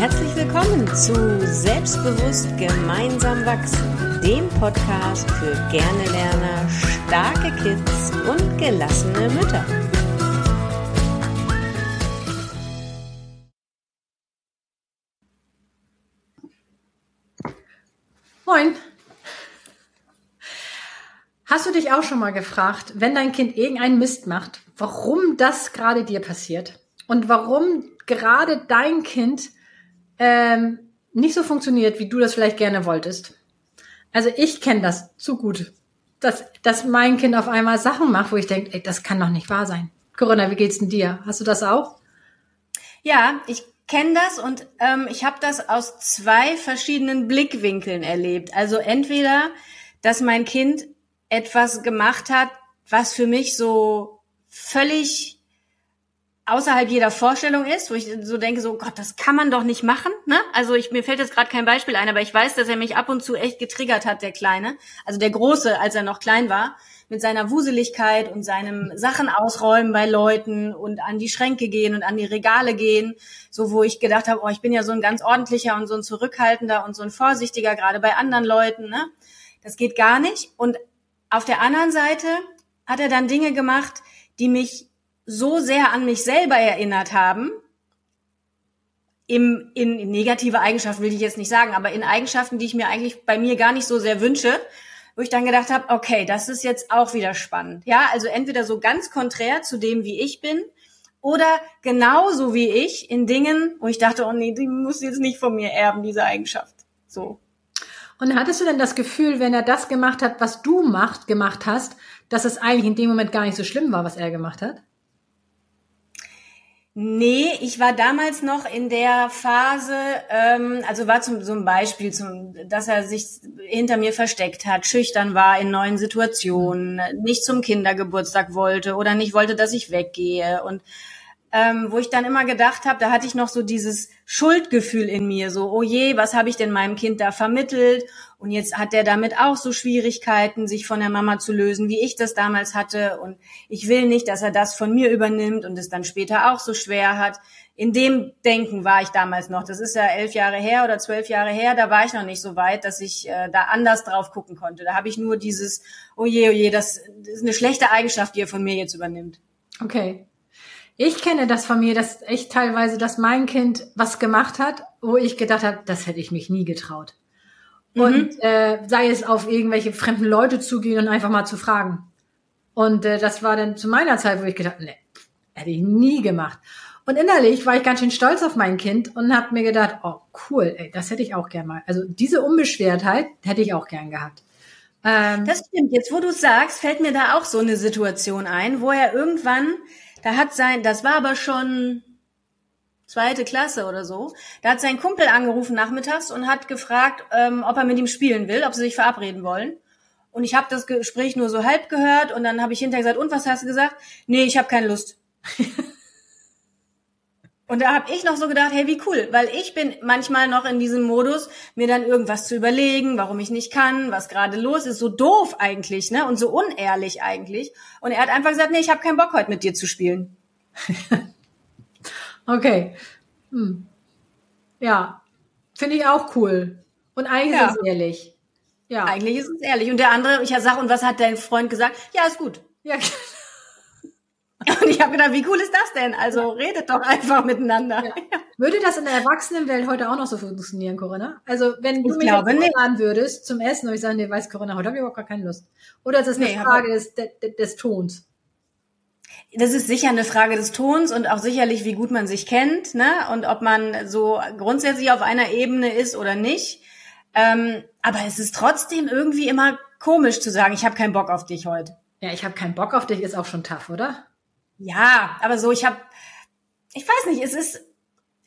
Herzlich willkommen zu Selbstbewusst gemeinsam wachsen, dem Podcast für gerne Lerner, starke Kids und gelassene Mütter. Moin. Hast du dich auch schon mal gefragt, wenn dein Kind irgendeinen Mist macht, warum das gerade dir passiert? Und warum gerade dein Kind ähm, nicht so funktioniert, wie du das vielleicht gerne wolltest? Also ich kenne das zu gut, dass, dass mein Kind auf einmal Sachen macht, wo ich denke, ey, das kann doch nicht wahr sein. Corinna, wie geht's denn dir? Hast du das auch? Ja, ich kenne das und ähm, ich habe das aus zwei verschiedenen Blickwinkeln erlebt. Also entweder, dass mein Kind etwas gemacht hat, was für mich so völlig außerhalb jeder Vorstellung ist, wo ich so denke, so Gott, das kann man doch nicht machen. Ne? Also ich, mir fällt jetzt gerade kein Beispiel ein, aber ich weiß, dass er mich ab und zu echt getriggert hat, der Kleine, also der Große, als er noch klein war mit seiner Wuseligkeit und seinem Sachen ausräumen bei Leuten und an die Schränke gehen und an die Regale gehen, so wo ich gedacht habe, oh, ich bin ja so ein ganz ordentlicher und so ein zurückhaltender und so ein vorsichtiger, gerade bei anderen Leuten, ne? Das geht gar nicht. Und auf der anderen Seite hat er dann Dinge gemacht, die mich so sehr an mich selber erinnert haben, im, in, in negative Eigenschaften will ich jetzt nicht sagen, aber in Eigenschaften, die ich mir eigentlich bei mir gar nicht so sehr wünsche, wo ich dann gedacht habe, okay, das ist jetzt auch wieder spannend. Ja, also entweder so ganz konträr zu dem, wie ich bin, oder genauso wie ich in Dingen, wo ich dachte, oh nee, die muss jetzt nicht von mir erben, diese Eigenschaft. So. Und hattest du denn das Gefühl, wenn er das gemacht hat, was du macht, gemacht hast, dass es eigentlich in dem Moment gar nicht so schlimm war, was er gemacht hat? Nee, ich war damals noch in der Phase, ähm, also war zum ein Beispiel, zum, dass er sich hinter mir versteckt hat, schüchtern war in neuen Situationen, nicht zum Kindergeburtstag wollte oder nicht wollte, dass ich weggehe. Und ähm, wo ich dann immer gedacht habe, da hatte ich noch so dieses Schuldgefühl in mir, so, oh je, was habe ich denn meinem Kind da vermittelt? Und jetzt hat der damit auch so Schwierigkeiten, sich von der Mama zu lösen, wie ich das damals hatte. Und ich will nicht, dass er das von mir übernimmt und es dann später auch so schwer hat. In dem Denken war ich damals noch. Das ist ja elf Jahre her oder zwölf Jahre her. Da war ich noch nicht so weit, dass ich äh, da anders drauf gucken konnte. Da habe ich nur dieses, oh je, oh je, das, das ist eine schlechte Eigenschaft, die er von mir jetzt übernimmt. Okay. Ich kenne das von mir, dass echt teilweise, dass mein Kind was gemacht hat, wo ich gedacht habe, das hätte ich mich nie getraut. Mhm. Und äh, sei es auf irgendwelche fremden Leute zugehen und einfach mal zu fragen. Und äh, das war dann zu meiner Zeit, wo ich gedacht, nee, hätte ich nie gemacht. Und innerlich war ich ganz schön stolz auf mein Kind und habe mir gedacht, oh cool, ey, das hätte ich auch gern mal. Also diese Unbeschwertheit hätte ich auch gern gehabt. Ähm, das stimmt. Jetzt, wo du sagst, fällt mir da auch so eine Situation ein, wo er irgendwann da hat sein, das war aber schon zweite Klasse oder so. Da hat sein Kumpel angerufen nachmittags und hat gefragt, ähm, ob er mit ihm spielen will, ob sie sich verabreden wollen. Und ich habe das Gespräch nur so halb gehört und dann habe ich hinterher gesagt, und was hast du gesagt? Nee, ich habe keine Lust. Und da habe ich noch so gedacht, hey, wie cool, weil ich bin manchmal noch in diesem Modus, mir dann irgendwas zu überlegen, warum ich nicht kann, was gerade los ist, so doof eigentlich, ne? Und so unehrlich eigentlich. Und er hat einfach gesagt, nee, ich habe keinen Bock heute mit dir zu spielen. okay. Hm. Ja, finde ich auch cool. Und eigentlich ja. ist es ehrlich. Ja. Eigentlich ist es ehrlich. Und der andere, ich sag, und was hat dein Freund gesagt? Ja, ist gut. Ja, Und ich habe gedacht, wie cool ist das denn? Also redet doch einfach miteinander. Ja. Würde das in der Erwachsenenwelt heute auch noch so funktionieren, Corinna? Also wenn du ich mich einladen würdest zum Essen und ich sage, nee, weiß Corinna, heute habe ich überhaupt gar keine Lust. Oder ist das eine nee, Frage des, des, des Tons? Das ist sicher eine Frage des Tons und auch sicherlich, wie gut man sich kennt, ne? Und ob man so grundsätzlich auf einer Ebene ist oder nicht. Ähm, aber es ist trotzdem irgendwie immer komisch zu sagen, ich habe keinen Bock auf dich heute. Ja, ich habe keinen Bock auf dich, ist auch schon tough, oder? Ja, aber so, ich habe, ich weiß nicht, es ist,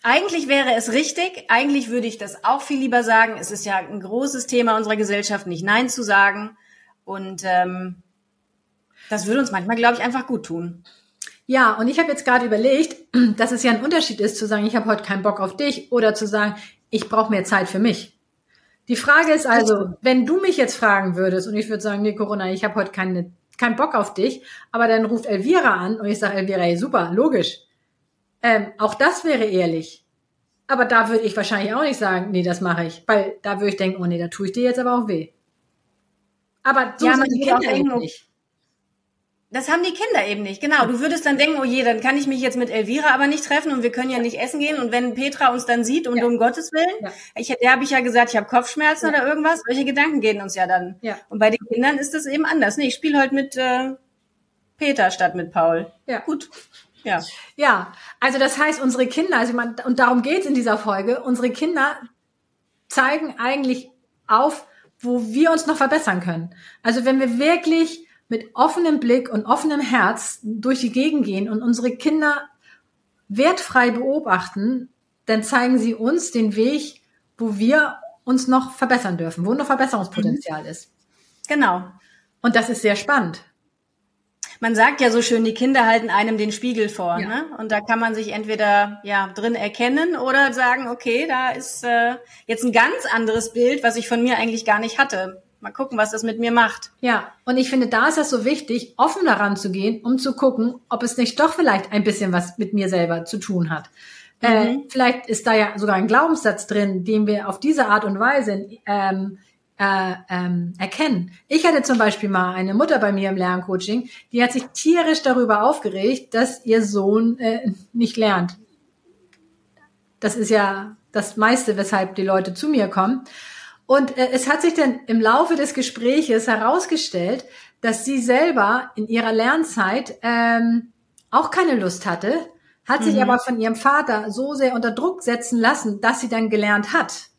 eigentlich wäre es richtig, eigentlich würde ich das auch viel lieber sagen. Es ist ja ein großes Thema unserer Gesellschaft, nicht Nein zu sagen. Und ähm, das würde uns manchmal, glaube ich, einfach gut tun. Ja, und ich habe jetzt gerade überlegt, dass es ja ein Unterschied ist, zu sagen, ich habe heute keinen Bock auf dich oder zu sagen, ich brauche mehr Zeit für mich. Die Frage ist also, wenn du mich jetzt fragen würdest und ich würde sagen, nee, Corona, ich habe heute keine keinen Bock auf dich, aber dann ruft Elvira an und ich sage Elvira, hey, super, logisch. Ähm, auch das wäre ehrlich. Aber da würde ich wahrscheinlich auch nicht sagen, nee, das mache ich. Weil da würde ich denken, oh nee, da tue ich dir jetzt aber auch weh. Aber so Ja, sind die Kinder denken, nicht. Das haben die Kinder eben nicht, genau. Du würdest dann denken, oh je, dann kann ich mich jetzt mit Elvira aber nicht treffen und wir können ja nicht essen gehen. Und wenn Petra uns dann sieht und Ja. um Gottes Willen, Ja. ich, der habe ich ja gesagt, ich habe Kopfschmerzen Ja. oder irgendwas, solche Gedanken gehen uns ja dann. Ja. Und bei den Kindern ist das eben anders. Nee, ich spiele heute mit äh, Peter statt mit Paul. Ja. Gut. Ja. Ja, also das heißt, unsere Kinder, also man, und darum geht's in dieser Folge, unsere Kinder zeigen eigentlich auf, wo wir uns noch verbessern können. Also wenn wir wirklich mit offenem Blick und offenem Herz durch die Gegend gehen und unsere Kinder wertfrei beobachten, dann zeigen sie uns den Weg, wo wir uns noch verbessern dürfen, wo noch Verbesserungspotenzial ist. Genau. Und das ist sehr spannend. Man sagt ja so schön, die Kinder halten einem den Spiegel vor, Ja. ne? Und da kann man sich entweder ja drin erkennen oder sagen, okay, da ist äh, jetzt ein ganz anderes Bild, was ich von mir eigentlich gar nicht hatte. Mal gucken, was das mit mir macht. Ja, und ich finde, da ist es so wichtig, offen daran zu gehen, um zu gucken, ob es nicht doch vielleicht ein bisschen was mit mir selber zu tun hat. Äh, vielleicht ist da ja sogar ein Glaubenssatz drin, den wir auf diese Art und Weise ähm, äh, ähm, erkennen. Ich hatte zum Beispiel mal eine Mutter bei mir im Lerncoaching, die hat sich tierisch darüber aufgeregt, dass ihr Sohn äh, nicht lernt. Das ist ja das meiste, weshalb die Leute zu mir kommen. Und äh, es hat sich dann im Laufe des Gespräches herausgestellt, dass sie selber in ihrer Lernzeit ähm, auch keine Lust hatte, hat sich aber von ihrem Vater so sehr unter Druck setzen lassen, dass sie dann gelernt hat.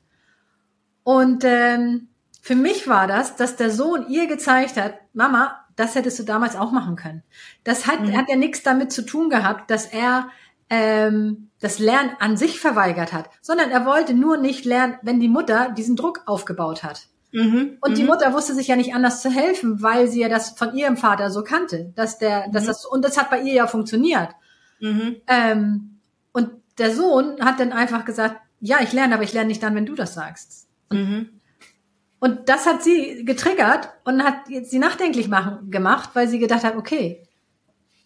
Und ähm, für mich war das, dass der Sohn ihr gezeigt hat, Mama, das hättest du damals auch machen können. Das hat, hat ja nichts damit zu tun gehabt, dass er ähm, das Lernen an sich verweigert hat, sondern er wollte nur nicht lernen, wenn die Mutter diesen Druck aufgebaut hat. Mhm. Und die Mutter wusste sich ja nicht anders zu helfen, weil sie ja das von ihrem Vater so kannte, dass der, dass das und das hat bei ihr ja funktioniert. Mhm. Ähm, und der Sohn hat dann einfach gesagt, ja, ich lerne, aber ich lerne nicht dann, wenn du das sagst. Mhm. Und das hat sie getriggert und hat sie nachdenklich machen, gemacht, weil sie gedacht hat, okay,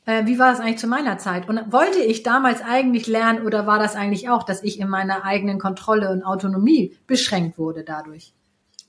äh, wie war das eigentlich zu meiner Zeit? Und wollte ich damals eigentlich lernen oder war das eigentlich auch, dass ich in meiner eigenen Kontrolle und Autonomie beschränkt wurde dadurch?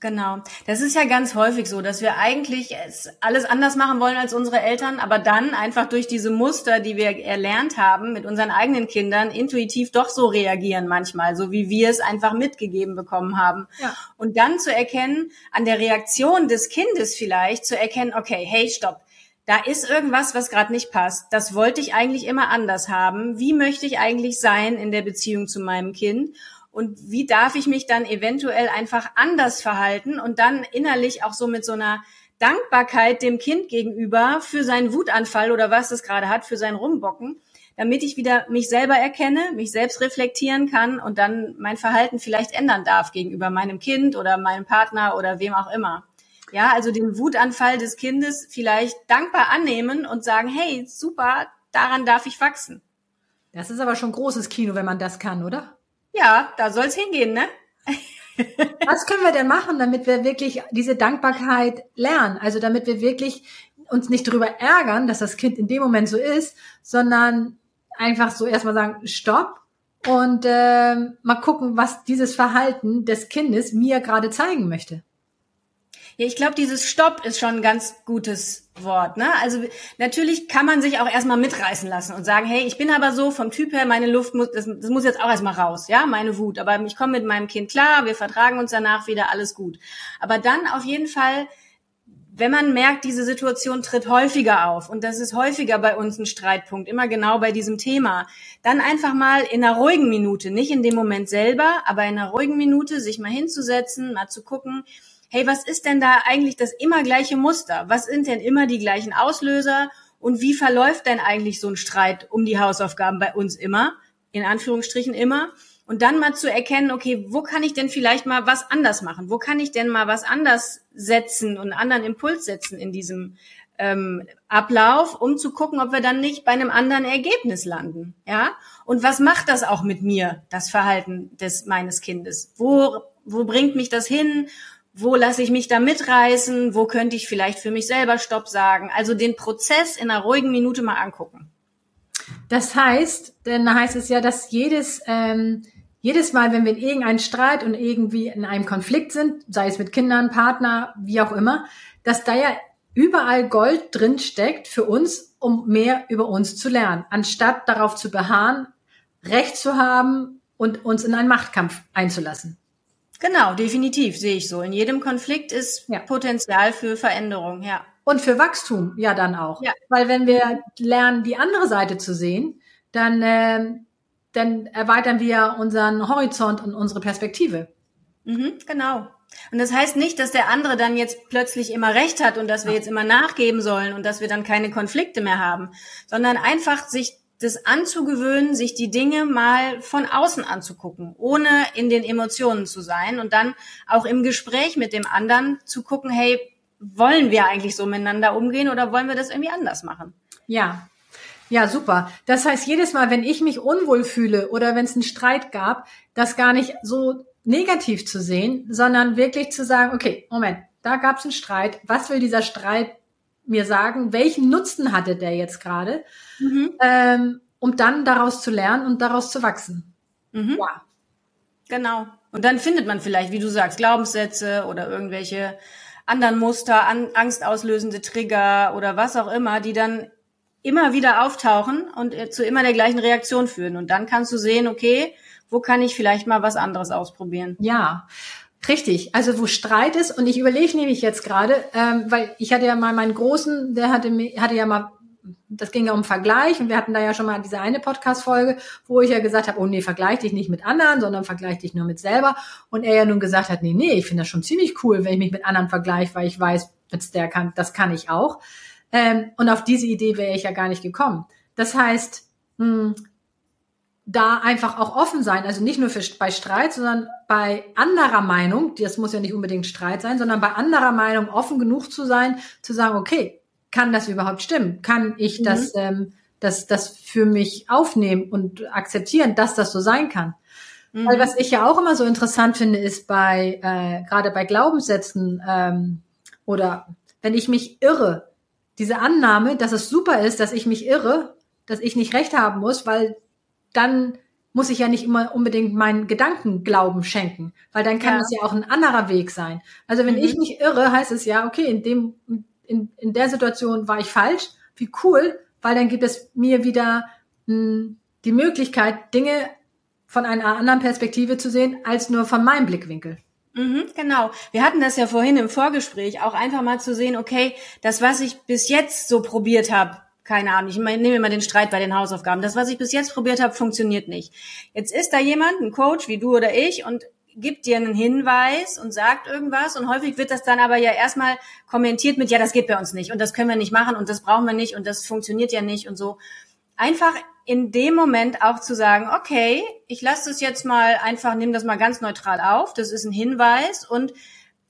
Genau. Das ist ja ganz häufig so, dass wir eigentlich es alles anders machen wollen als unsere Eltern, aber dann einfach durch diese Muster, die wir erlernt haben, mit unseren eigenen Kindern intuitiv doch so reagieren manchmal, so wie wir es einfach mitgegeben bekommen haben. Ja. Und dann zu erkennen, an der Reaktion des Kindes vielleicht, zu erkennen, okay, hey, stopp. Da ist irgendwas, was gerade nicht passt. Das wollte ich eigentlich immer anders haben. Wie möchte ich eigentlich sein in der Beziehung zu meinem Kind? Und wie darf ich mich dann eventuell einfach anders verhalten und dann innerlich auch so mit so einer Dankbarkeit dem Kind gegenüber für seinen Wutanfall oder was es gerade hat, für sein Rumbocken, damit ich wieder mich selber erkenne, mich selbst reflektieren kann und dann mein Verhalten vielleicht ändern darf gegenüber meinem Kind oder meinem Partner oder wem auch immer. Ja, also den Wutanfall des Kindes vielleicht dankbar annehmen und sagen, hey, super, daran darf ich wachsen. Das ist aber schon großes Kino, wenn man das kann, oder? Ja, da soll's hingehen, ne? Was können wir denn machen, damit wir wirklich diese Dankbarkeit lernen? Also damit wir wirklich uns nicht darüber ärgern, dass das Kind in dem Moment so ist, sondern einfach so erstmal sagen, stopp und ähm, mal gucken, was dieses Verhalten des Kindes mir gerade zeigen möchte. Ja, ich glaube, dieses Stopp ist schon ein ganz gutes Wort. Ne? Also natürlich kann man sich auch erstmal mitreißen lassen und sagen, hey, ich bin aber so vom Typ her, meine Luft muss, das, das muss jetzt auch erstmal raus, ja, meine Wut. Aber ich komme mit meinem Kind klar, wir vertragen uns danach wieder, alles gut. Aber dann auf jeden Fall, wenn man merkt, diese Situation tritt häufiger auf und das ist häufiger bei uns ein Streitpunkt, immer genau bei diesem Thema, dann einfach mal in einer ruhigen Minute, nicht in dem Moment selber, aber in einer ruhigen Minute sich mal hinzusetzen, mal zu gucken, hey, was ist denn da eigentlich das immer gleiche Muster? Was sind denn immer die gleichen Auslöser? Und wie verläuft denn eigentlich so ein Streit um die Hausaufgaben bei uns immer? In Anführungsstrichen immer. Und dann mal zu erkennen, okay, wo kann ich denn vielleicht mal was anders machen? Wo kann ich denn mal was anders setzen und einen anderen Impuls setzen in diesem ähm, Ablauf, um zu gucken, ob wir dann nicht bei einem anderen Ergebnis landen, ja? Und was macht das auch mit mir, das Verhalten des meines Kindes? Wo wo bringt mich das hin? Wo lasse ich mich da mitreißen? Wo könnte ich vielleicht für mich selber Stopp sagen? Also den Prozess in einer ruhigen Minute mal angucken. Das heißt, denn da heißt es ja, dass jedes, ähm, jedes Mal, wenn wir in irgendeinem Streit und irgendwie in einem Konflikt sind, sei es mit Kindern, Partner, wie auch immer, dass da ja überall Gold drin steckt für uns, um mehr über uns zu lernen, anstatt darauf zu beharren, Recht zu haben und uns in einen Machtkampf einzulassen. Genau, definitiv sehe ich so. In jedem Konflikt ist ja. Potenzial für Veränderung, ja. Und für Wachstum ja dann auch. Ja. Weil wenn wir lernen, die andere Seite zu sehen, dann, äh, dann erweitern wir unseren Horizont und unsere Perspektive. Mhm, genau. Und das heißt nicht, dass der andere dann jetzt plötzlich immer recht hat und dass wir jetzt immer nachgeben sollen und dass wir dann keine Konflikte mehr haben, sondern einfach sich das anzugewöhnen, sich die Dinge mal von außen anzugucken, ohne in den Emotionen zu sein und dann auch im Gespräch mit dem anderen zu gucken, hey, wollen wir eigentlich so miteinander umgehen oder wollen wir das irgendwie anders machen? Ja. Ja, super. Das heißt, jedes Mal, wenn ich mich unwohl fühle oder wenn es einen Streit gab, das gar nicht so negativ zu sehen, sondern wirklich zu sagen, okay, Moment, da gab es einen Streit. Was will dieser Streit mir sagen? Welchen Nutzen hatte der jetzt gerade? Mhm. Ähm, um dann daraus zu lernen und daraus zu wachsen. Mhm. Ja. Genau. Und dann findet man vielleicht, wie du sagst, Glaubenssätze oder irgendwelche anderen Muster, an, angstauslösende Trigger oder was auch immer, die dann immer wieder auftauchen und äh, zu immer der gleichen Reaktion führen. Und dann kannst du sehen, okay, wo kann ich vielleicht mal was anderes ausprobieren? Ja. Richtig, also wo Streit ist und ich überlege nämlich jetzt gerade, ähm, weil ich hatte ja mal meinen Großen, der hatte, hatte ja mal, das ging ja um Vergleich und wir hatten da ja schon mal diese eine Podcast-Folge, wo ich ja gesagt habe, oh nee, vergleich dich nicht mit anderen, sondern vergleich dich nur mit selber und er ja nun gesagt hat, nee, nee, ich finde das schon ziemlich cool, wenn ich mich mit anderen vergleiche, weil ich weiß, der kann, das kann ich auch. Ähm, und auf diese Idee wäre ich ja gar nicht gekommen. Das heißt, mh, hm, da einfach auch offen sein, also nicht nur für, bei Streit, sondern bei anderer Meinung, das muss ja nicht unbedingt Streit sein, sondern bei anderer Meinung offen genug zu sein, zu sagen, okay, kann das überhaupt stimmen? Kann ich mhm. das, ähm, das, das für mich aufnehmen und akzeptieren, dass das so sein kann? Mhm. Weil was ich ja auch immer so interessant finde, ist bei, äh, gerade bei Glaubenssätzen ähm, oder wenn ich mich irre, diese Annahme, dass es super ist, dass ich mich irre, dass ich nicht recht haben muss, weil dann muss ich ja nicht immer unbedingt meinen Gedanken Glauben schenken, weil dann kann ja. das ja auch ein anderer Weg sein. Also wenn mhm. ich mich irre, heißt es ja, okay, in dem, in, in der Situation war ich falsch, wie cool, weil dann gibt es mir wieder mh, hm, die Möglichkeit, Dinge von einer anderen Perspektive zu sehen, als nur von meinem Blickwinkel. Mhm, genau. Wir hatten das ja vorhin im Vorgespräch, auch einfach mal zu sehen, okay, das, was ich bis jetzt so probiert habe, keine Ahnung, ich nehme immer den Streit bei den Hausaufgaben. Das, was ich bis jetzt probiert habe, funktioniert nicht. Jetzt ist da jemand, ein Coach wie du oder ich, und gibt dir einen Hinweis und sagt irgendwas und häufig wird das dann aber ja erstmal kommentiert mit, ja, das geht bei uns nicht und das können wir nicht machen und das brauchen wir nicht und das funktioniert ja nicht und so. Einfach in dem Moment auch zu sagen, okay, ich lasse das jetzt mal einfach, nehme das mal ganz neutral auf, das ist ein Hinweis und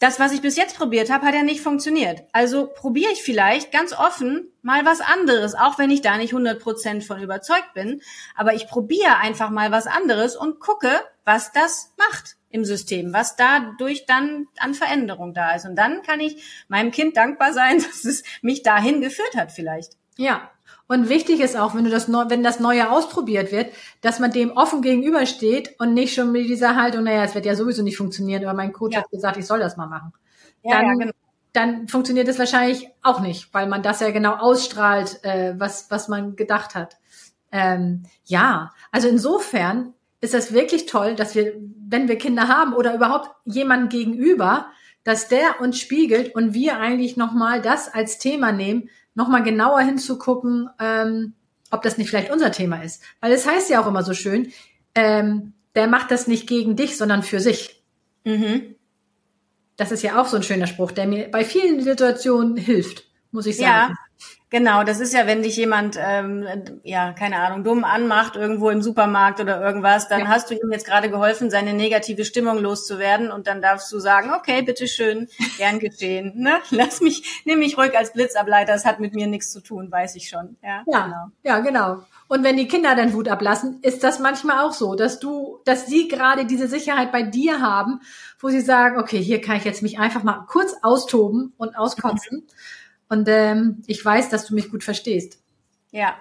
das, was ich bis jetzt probiert habe, hat ja nicht funktioniert. Also probiere ich vielleicht ganz offen mal was anderes, auch wenn ich da nicht 100% von überzeugt bin. Aber ich probiere einfach mal was anderes und gucke, was das macht im System, was dadurch dann an Veränderung da ist. Und dann kann ich meinem Kind dankbar sein, dass es mich dahin geführt hat vielleicht. Ja, und wichtig ist auch, wenn du das, wenn das Neue ausprobiert wird, dass man dem offen gegenübersteht und nicht schon mit dieser Haltung, naja, es wird ja sowieso nicht funktionieren, aber mein Coach ja. hat gesagt, ich soll das mal machen. Ja, dann, ja, genau. dann funktioniert es wahrscheinlich auch nicht, weil man das ja genau ausstrahlt, äh, was, was man gedacht hat. Ähm, ja, also insofern ist das wirklich toll, dass wir, wenn wir Kinder haben oder überhaupt jemanden gegenüber, dass der uns spiegelt und wir eigentlich nochmal das als Thema nehmen, nochmal genauer hinzugucken, ähm, ob das nicht vielleicht unser Thema ist. Weil es heißt ja auch immer so schön, ähm, der macht das nicht gegen dich, sondern für sich. Mhm. Das ist ja auch so ein schöner Spruch, der mir bei vielen Situationen hilft, muss ich sagen. Ja, Genau, das ist ja, wenn dich jemand, ähm, ja, keine Ahnung, dumm anmacht irgendwo im Supermarkt oder irgendwas, dann ja. hast du ihm jetzt gerade geholfen, seine negative Stimmung loszuwerden und dann darfst du sagen, okay, bitteschön, gern geschehen, ne? Lass mich, nimm mich ruhig als Blitzableiter, das hat mit mir nichts zu tun, weiß ich schon. Ja, ja genau. Ja, genau. Und wenn die Kinder dann Wut ablassen, ist das manchmal auch so, dass du, dass sie gerade diese Sicherheit bei dir haben, wo sie sagen, okay, hier kann ich jetzt mich einfach mal kurz austoben und auskotzen. Mhm und ähm, ich weiß, dass du mich gut verstehst. Ja.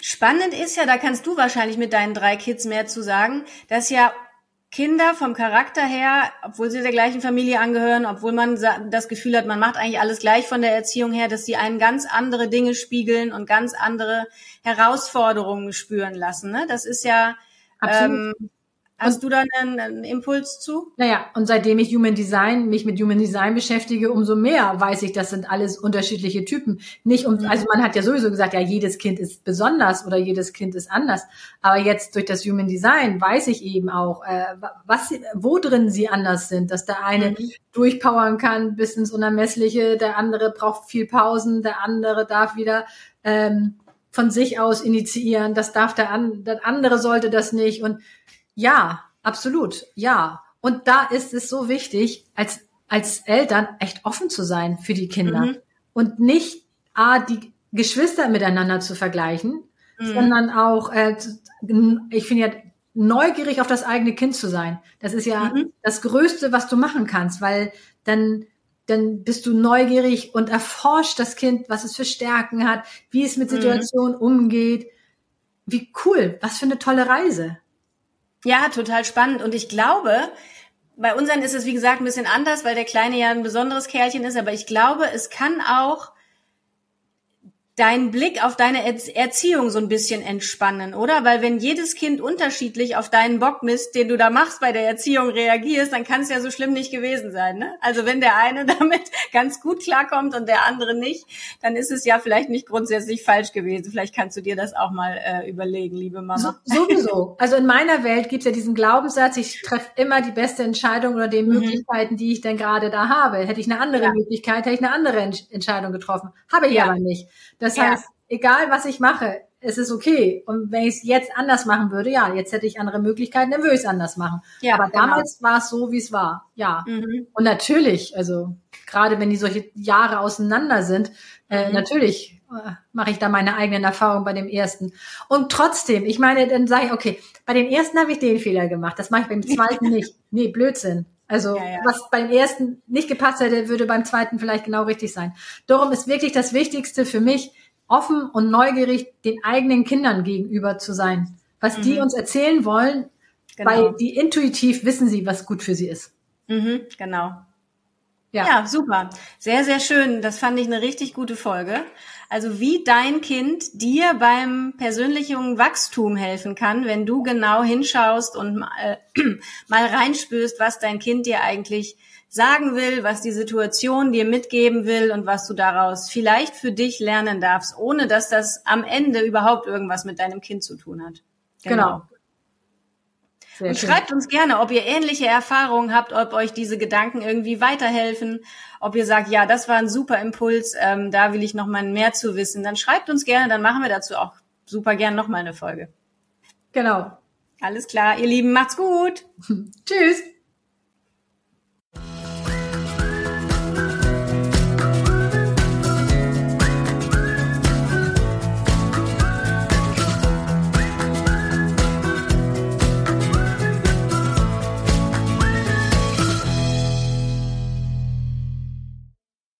Spannend ist ja, da kannst du wahrscheinlich mit deinen drei Kids mehr zu sagen, dass ja Kinder vom Charakter her, obwohl sie der gleichen Familie angehören, obwohl man das Gefühl hat, man macht eigentlich alles gleich von der Erziehung her, dass sie einen ganz andere Dinge spiegeln und ganz andere Herausforderungen spüren lassen. Ne? Das ist ja ähm, Hast du da einen, einen, Impuls zu? Naja, und seitdem ich Human Design, mich mit Human Design beschäftige, umso mehr weiß ich, das sind alles unterschiedliche Typen. Nicht um, also man hat ja sowieso gesagt, ja, jedes Kind ist besonders oder jedes Kind ist anders. Aber jetzt durch das Human Design weiß ich eben auch, äh, was, wo drin sie anders sind, dass der eine mhm. durchpowern kann bis ins Unermessliche, der andere braucht viel Pausen, der andere darf wieder, ähm, von sich aus initiieren, das darf der, an, der andere sollte das nicht und ja, absolut. Ja. Und da ist es so wichtig, als, als Eltern echt offen zu sein für die Kinder mhm. und nicht ah, die Geschwister miteinander zu vergleichen, mhm. sondern auch, äh, ich finde ja, neugierig auf das eigene Kind zu sein. Das ist ja mhm. das Größte, was du machen kannst, weil dann, dann bist du neugierig und erforscht das Kind, was es für Stärken hat, wie es mit mhm. Situationen umgeht. Wie cool, was für eine tolle Reise. Ja, total spannend. Und ich glaube, bei unseren ist es, wie gesagt, ein bisschen anders, weil der Kleine ja ein besonderes Kerlchen ist. Aber ich glaube, es kann auch deinen Blick auf deine Erziehung so ein bisschen entspannen, oder? Weil wenn jedes Kind unterschiedlich auf deinen Bockmist, den du da machst bei der Erziehung, reagierst, dann kann es ja so schlimm nicht gewesen sein. Ne? Also wenn der eine damit ganz gut klarkommt und der andere nicht, dann ist es ja vielleicht nicht grundsätzlich falsch gewesen. Vielleicht kannst du dir das auch mal äh, überlegen, liebe Mama. So, sowieso. Also in meiner Welt gibt es ja diesen Glaubenssatz, ich treffe immer die beste Entscheidung oder die mhm. Möglichkeiten, die ich denn gerade da habe. Hätte ich eine andere ja. Möglichkeit, hätte ich eine andere Entscheidung getroffen. Habe ich ja. aber nicht. Das ja. heißt, egal was ich mache, es ist okay. Und wenn ich es jetzt anders machen würde, ja, jetzt hätte ich andere Möglichkeiten, dann würde ich es anders machen. Ja, Aber genau. damals war es so, wie es war. Ja. Mhm. Und natürlich, also gerade wenn die solche Jahre auseinander sind, äh, mhm. natürlich äh, mache ich da meine eigenen Erfahrungen bei dem ersten. Und trotzdem, ich meine, dann sage ich, okay, bei dem ersten habe ich den Fehler gemacht, das mache ich beim zweiten nicht. Nee, Blödsinn. Also ja, ja. was beim ersten nicht gepasst hätte, würde beim zweiten vielleicht genau richtig sein. Darum ist wirklich das Wichtigste für mich, offen und neugierig den eigenen Kindern gegenüber zu sein. Was mhm. die uns erzählen wollen, genau. weil die intuitiv wissen sie, was gut für sie ist. Mhm, genau. Ja. ja, super. Sehr, sehr schön. Das fand ich eine richtig gute Folge. Also wie dein Kind dir beim persönlichen Wachstum helfen kann, wenn du genau hinschaust und mal, äh, mal reinspürst, was dein Kind dir eigentlich sagen will, was die Situation dir mitgeben will und was du daraus vielleicht für dich lernen darfst, ohne dass das am Ende überhaupt irgendwas mit deinem Kind zu tun hat. Genau. genau. Und schön. schreibt uns gerne, ob ihr ähnliche Erfahrungen habt, ob euch diese Gedanken irgendwie weiterhelfen, ob ihr sagt, ja, das war ein super Impuls, ähm, da will ich noch mal mehr zu wissen. Dann schreibt uns gerne, dann machen wir dazu auch super gern noch mal eine Folge. Genau. Alles klar, ihr Lieben, macht's gut. Tschüss.